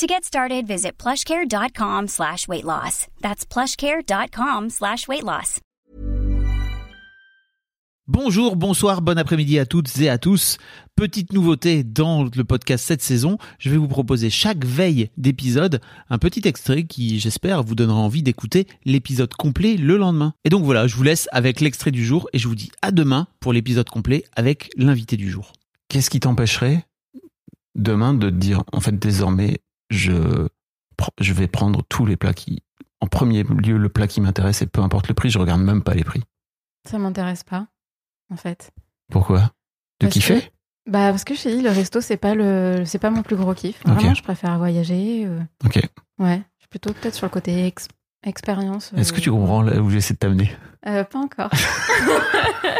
To get started, visit plushcare.com slash weight loss. That's plushcare.com slash weight loss. Bonjour, bonsoir, bon après-midi à toutes et à tous. Petite nouveauté dans le podcast cette saison, je vais vous proposer chaque veille d'épisode un petit extrait qui, j'espère, vous donnera envie d'écouter l'épisode complet le lendemain. Et donc voilà, je vous laisse avec l'extrait du jour et je vous dis à demain pour l'épisode complet avec l'invité du jour. Qu'est-ce qui t'empêcherait demain de te dire, en fait, désormais, je, je vais prendre tous les plats qui, en premier lieu, le plat qui m'intéresse et peu importe le prix, je regarde même pas les prix. Ça m'intéresse pas, en fait. Pourquoi? De kiffer que- Bah parce que je dit, le resto c'est pas le, c'est pas mon plus gros kiff. Vraiment, je préfère voyager. euh, Ok. Ouais, je suis plutôt peut-être sur le côté ex- expérience. Est-ce que euh, tu comprends là où j'essaie de t'amener? Euh, Pas encore.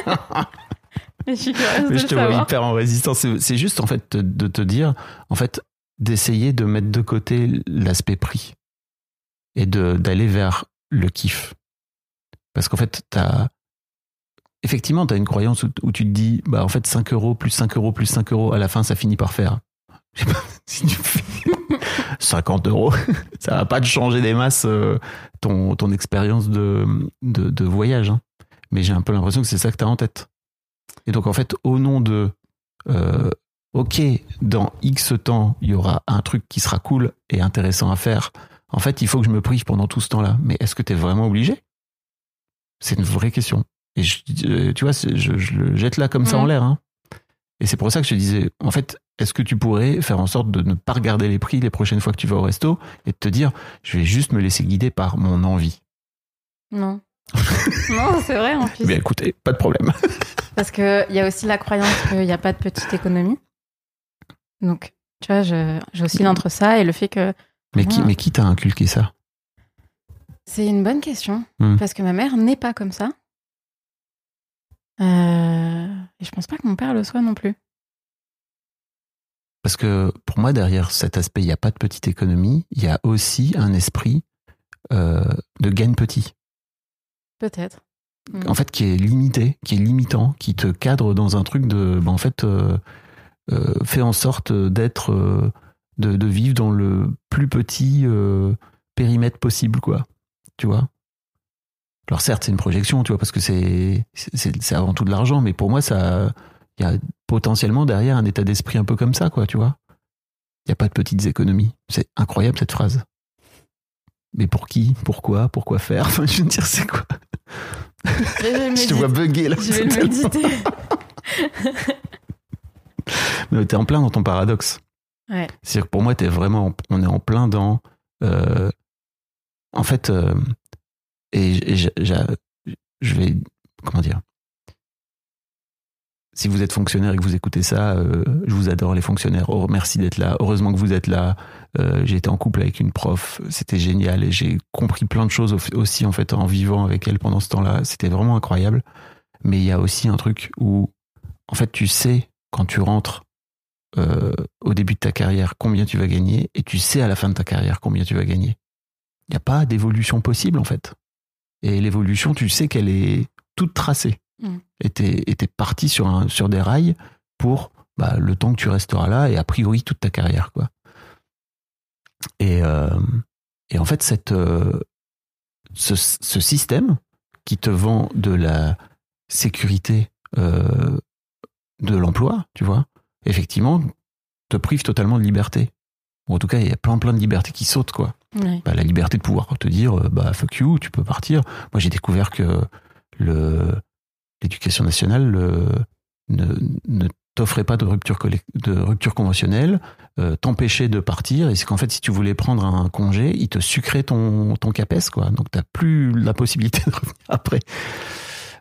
Mais je suis de Je te vois hyper en résistance. C'est- juste en fait de te dire, en fait, d'essayer de mettre de côté l'aspect prix et d'aller vers le kiff. Parce qu'en fait, t'as effectivement, tu as une croyance où, tu te dis, bah en fait, 5 euros plus 5 euros plus 5 euros, à la fin, ça finit par faire. Je sais pas, si tu fais 50 euros, ça va pas te changer des masses euh, ton, ton expérience de, de, de voyage. hein. Mais j'ai un peu l'impression que c'est ça que tu as en tête. Et donc, en fait, au nom de, euh, OK, dans X temps, il y aura un truc qui sera cool et intéressant à faire. En fait, il faut que je me prive pendant tout ce temps-là. Mais est-ce que tu es vraiment obligé? C'est une vraie question. Et je, euh, tu vois, je, je le jette là comme ça en l'air. hein. Et c'est pour ça que je te disais, en fait, est-ce que tu pourrais faire en sorte de ne pas regarder les prix les prochaines fois que tu vas au resto et de te dire, je vais juste me laisser guider par mon envie? Non. non, c'est vrai en plus. Bien écoutez, pas de problème. Parce qu'il y a aussi la croyance qu'il n'y a pas de petite économie. Donc, tu vois, je- j'oscille entre ça et le fait que. Mais qui, moi, mais qui t'a inculqué ça? C'est une bonne question. Hmm. Parce que ma mère n'est pas comme ça. Euh, et je pense pas que mon père le soit non plus. Parce que pour moi, derrière cet aspect, il n'y a pas de petite économie, il y a aussi un esprit euh, de gain petit. Peut-être. En fait, qui est limité, qui est limitant, qui te cadre dans un truc de. ben, en fait, euh, euh, fais en sorte d'être. euh, de, de vivre dans le plus petit euh, périmètre possible, quoi. Tu vois? Alors, certes, c'est une projection, tu vois, parce que c'est c'est avant tout de l'argent, mais pour moi, ça. Il y a potentiellement derrière un état d'esprit un peu comme ça, quoi, tu vois? Il n'y a pas de petites économies. C'est incroyable cette phrase. Mais pour qui? Pourquoi? Pourquoi faire? Enfin, je veux dire, c'est quoi? Je te vois bugger là. Je vais le méditer. Mais t'es en plein dans ton paradoxe. Ouais. C'est-à-dire que pour moi, t'es vraiment, en- on est en plein dans. euh, en fait, euh, et, j- j- je vais. Comment dire Si vous êtes fonctionnaire et que vous écoutez ça, euh, je vous adore les fonctionnaires. Oh, merci d'être là. Heureusement que vous êtes là. Euh, j'ai été en couple avec une prof. C'était génial et j'ai compris plein de choses au- aussi en fait en vivant avec elle pendant ce temps-là. C'était vraiment incroyable. Mais il y a aussi un truc où, en fait, tu sais quand tu rentres euh, au début de ta carrière combien tu vas gagner et tu sais à la fin de ta carrière combien tu vas gagner. Il n'y a pas d'évolution possible en fait. Et l'évolution, tu sais qu'elle est toute tracée. Mm. Et et t'es parti sur, un, sur des rails pour bah, le temps que tu resteras là et a priori toute ta carrière. Quoi. Et, euh, et en fait, cette, euh, ce, ce système qui te vend de la sécurité euh, de l'emploi, tu vois, effectivement, te prive totalement de liberté. Ou en tout cas, il y a plein plein de libertés qui sautent, quoi. Bah, la liberté de pouvoir te dire, euh, bah fuck you, tu peux partir. Moi, j'ai découvert que le l'éducation nationale ne, ne t'offrait pas de rupture de rupture conventionnelle, euh, t'empêchait de partir. Et c'est qu'en fait, si tu voulais prendre un congé, il te sucrait ton ton capes, quoi. Donc t'as plus la possibilité de revenir après.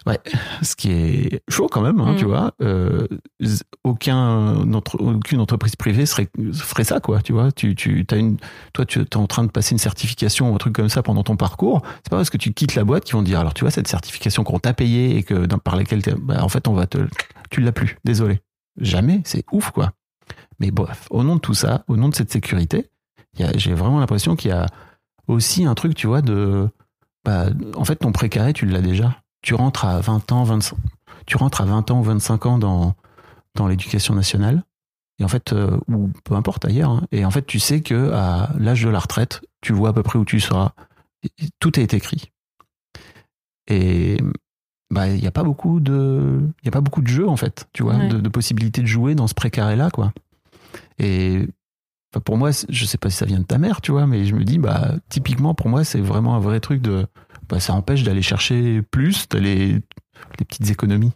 Ouais, ce qui est chaud quand même, hein, Mm. tu vois. Euh, aucun, aucune entreprise privée serait, ferait ça, quoi, tu vois. Tu, tu, as une, toi, tu es en train de passer une certification ou un truc comme ça pendant ton parcours. C'est pas parce que tu quittes la boîte qu'ils vont te dire, alors tu vois, cette certification qu'on t'a payée et que, par laquelle bah, en fait, on va te, tu l'as plus, désolé. Jamais, c'est ouf, quoi. Mais bref, au nom de tout ça, au nom de cette sécurité, j'ai vraiment l'impression qu'il y a aussi un truc, tu vois, de, bah, en fait, ton précaré, tu l'as déjà. Tu rentres à 20 ans, 25, tu rentres à 20 ans ou 25 ans dans, dans l'éducation nationale, et en fait, euh, ou peu importe ailleurs, hein, et en fait, tu sais que à l'âge de la retraite, tu vois à peu près où tu seras. Tout est écrit. Et bah, il n'y a pas beaucoup de, il a pas beaucoup de jeux en fait, tu vois, Ouais. de, de possibilités de jouer dans ce précaré là, quoi. Et pour moi, je sais pas si ça vient de ta mère, tu vois, mais je me dis, bah, typiquement pour moi, c'est vraiment un vrai truc de, bah, ça empêche d'aller chercher plus, d'aller des petites économies.